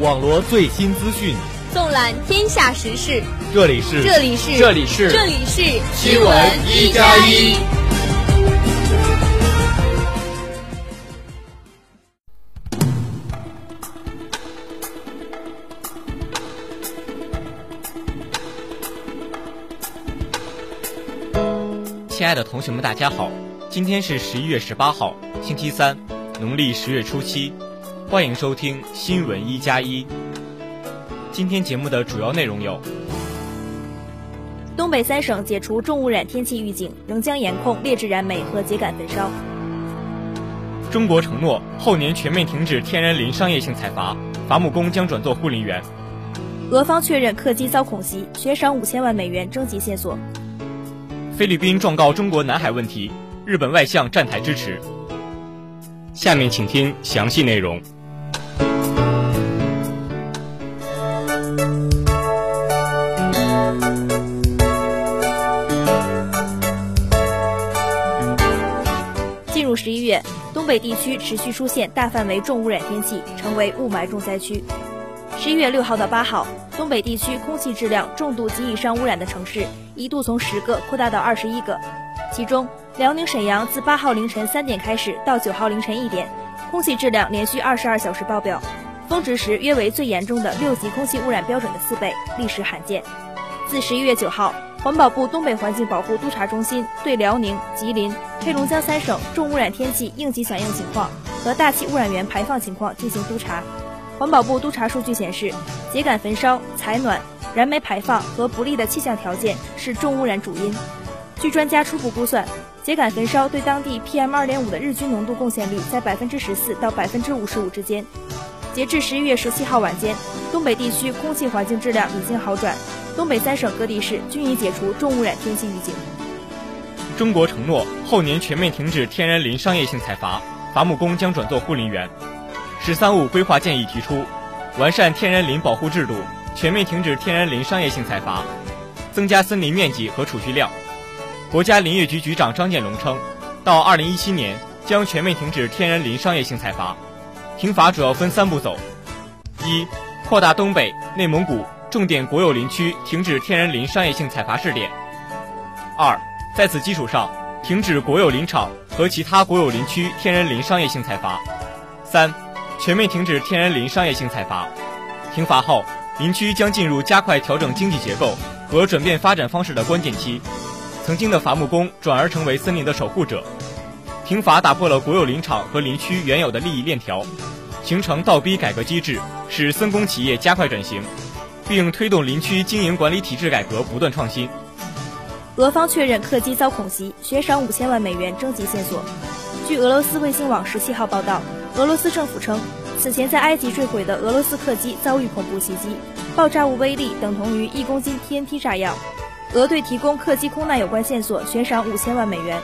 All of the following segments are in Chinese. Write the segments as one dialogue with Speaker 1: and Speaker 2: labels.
Speaker 1: 网罗最新资讯，
Speaker 2: 纵览天下时事。
Speaker 1: 这里是，
Speaker 2: 这里是，
Speaker 3: 这里是，
Speaker 2: 这里是
Speaker 3: 新闻一加一。
Speaker 1: 亲爱的同学们，大家好，今天是十一月十八号，星期三，农历十月初七。欢迎收听新闻一加一。今天节目的主要内容有：
Speaker 2: 东北三省解除重污染天气预警，仍将严控劣质燃煤和秸秆焚烧。
Speaker 1: 中国承诺后年全面停止天然林商业性采伐，伐木工将转做护林员。
Speaker 2: 俄方确认客机遭恐袭，悬赏五千万美元征集线索。
Speaker 1: 菲律宾状告中国南海问题，日本外相站台支持。下面请听详细内容。
Speaker 2: 进入十一月，东北地区持续出现大范围重污染天气，成为雾霾重灾区。十一月六号到八号，东北地区空气质量重度及以上污染的城市一度从十个扩大到二十一个，其中辽宁沈阳自八号凌晨三点开始到九号凌晨一点，空气质量连续二十二小时爆表，峰值时约为最严重的六级空气污染标准的四倍，历史罕见。自十一月九号。环保部东北环境保护督察中心对辽宁、吉林、黑龙江三省重污染天气应急响应情况和大气污染源排放情况进行督查。环保部督查数据显示，秸秆焚烧、采暖、燃煤排放和不利的气象条件是重污染主因。据专家初步估算，秸秆焚烧对当地 PM2.5 的日均浓度贡献率在百分之十四到百分之五十五之间。截至十一月十七号晚间，东北地区空气环境质量已经好转。东北三省各地市均已解除重污染天气预警。
Speaker 1: 中国承诺后年全面停止天然林商业性采伐，伐木工将转做护林员。“十三五”规划建议提出，完善天然林保护制度，全面停止天然林商业性采伐，增加森林面积和储蓄量。国家林业局局长张建龙称，到二零一七年将全面停止天然林商业性采伐。停伐主要分三步走：一、扩大东北、内蒙古。重点国有林区停止天然林商业性采伐试点。二，在此基础上停止国有林场和其他国有林区天然林商业性采伐。三，全面停止天然林商业性采伐。停伐后，林区将进入加快调整经济结构和转变发展方式的关键期。曾经的伐木工转而成为森林的守护者。停伐打破了国有林场和林区原有的利益链条，形成倒逼改革机制，使森工企业加快转型。并推动林区经营管理体制改革不断创新。
Speaker 2: 俄方确认客机遭恐袭，悬赏五千万美元征集线索。据俄罗斯卫星网十七号报道，俄罗斯政府称，此前在埃及坠毁的俄罗斯客机遭遇恐怖袭击，爆炸物威力等同于一公斤 TNT 炸药。俄对提供客机空难有关线索悬赏五千万美元。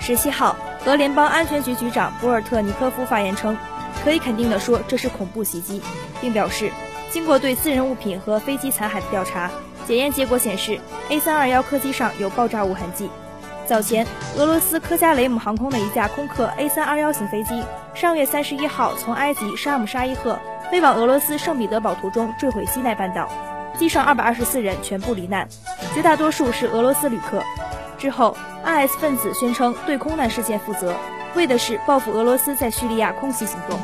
Speaker 2: 十七号，俄联邦安全局局长博尔特尼科夫发言称，可以肯定地说这是恐怖袭击，并表示。经过对私人物品和飞机残骸的调查，检验结果显示，A321 客机上有爆炸物痕迹。早前，俄罗斯科加雷姆航空的一架空客 A321 型飞机，上月三十一号从埃及沙姆沙伊赫飞往俄罗斯圣彼得堡途中坠毁西奈半岛，机上二百二十四人全部罹难，绝大多数是俄罗斯旅客。之后，IS 分子宣称对空难事件负责，为的是报复俄罗斯在叙利亚空袭行动。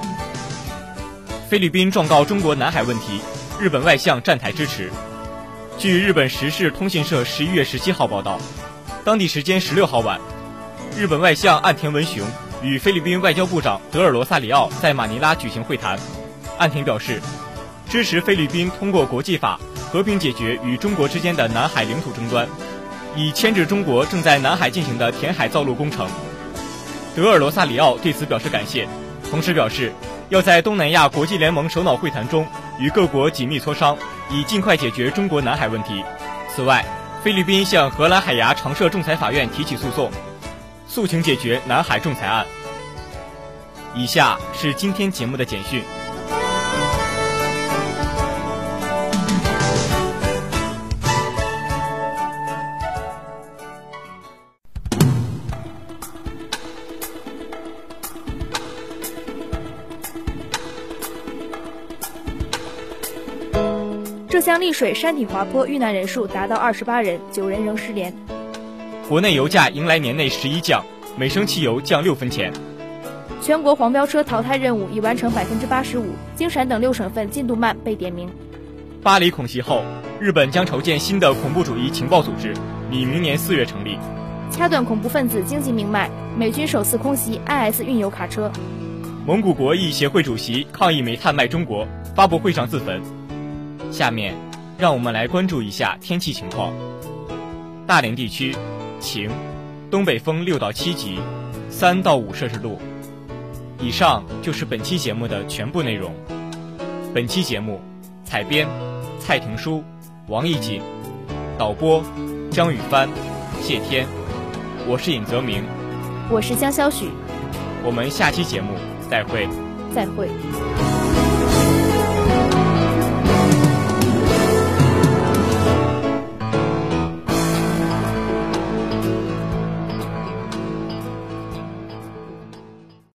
Speaker 1: 菲律宾状告中国南海问题，日本外相站台支持。据日本时事通讯社十一月十七号报道，当地时间十六号晚，日本外相岸田文雄与菲律宾外交部长德尔罗萨里奥在马尼拉举行会谈。岸田表示，支持菲律宾通过国际法和平解决与中国之间的南海领土争端，以牵制中国正在南海进行的填海造陆工程。德尔罗萨里奥对此表示感谢，同时表示。要在东南亚国际联盟首脑会谈中与各国紧密磋商，以尽快解决中国南海问题。此外，菲律宾向荷兰海牙常设仲裁法院提起诉讼，诉请解决南海仲裁案。以下是今天节目的简讯。
Speaker 2: 浙江丽水山体滑坡遇难人数达到二十八人，九人仍失联。
Speaker 1: 国内油价迎来年内十一降，每升汽油降六分钱。
Speaker 2: 全国黄标车淘汰任务已完成百分之八十五，京陕等六省份进度慢被点名。
Speaker 1: 巴黎恐袭后，日本将筹建新的恐怖主义情报组织，拟明年四月成立。
Speaker 2: 掐断恐怖分子经济命脉，美军首次空袭 IS 运油卡车。
Speaker 1: 蒙古国裔协会主席抗议煤炭卖中国，发布会上自焚。下面，让我们来关注一下天气情况。大连地区晴，东北风六到七级，三到五摄氏度。以上就是本期节目的全部内容。本期节目采编蔡廷书、王艺锦，导播张雨帆、谢天。我是尹泽明，
Speaker 2: 我是江潇许。
Speaker 1: 我们下期节目再会。
Speaker 2: 再会。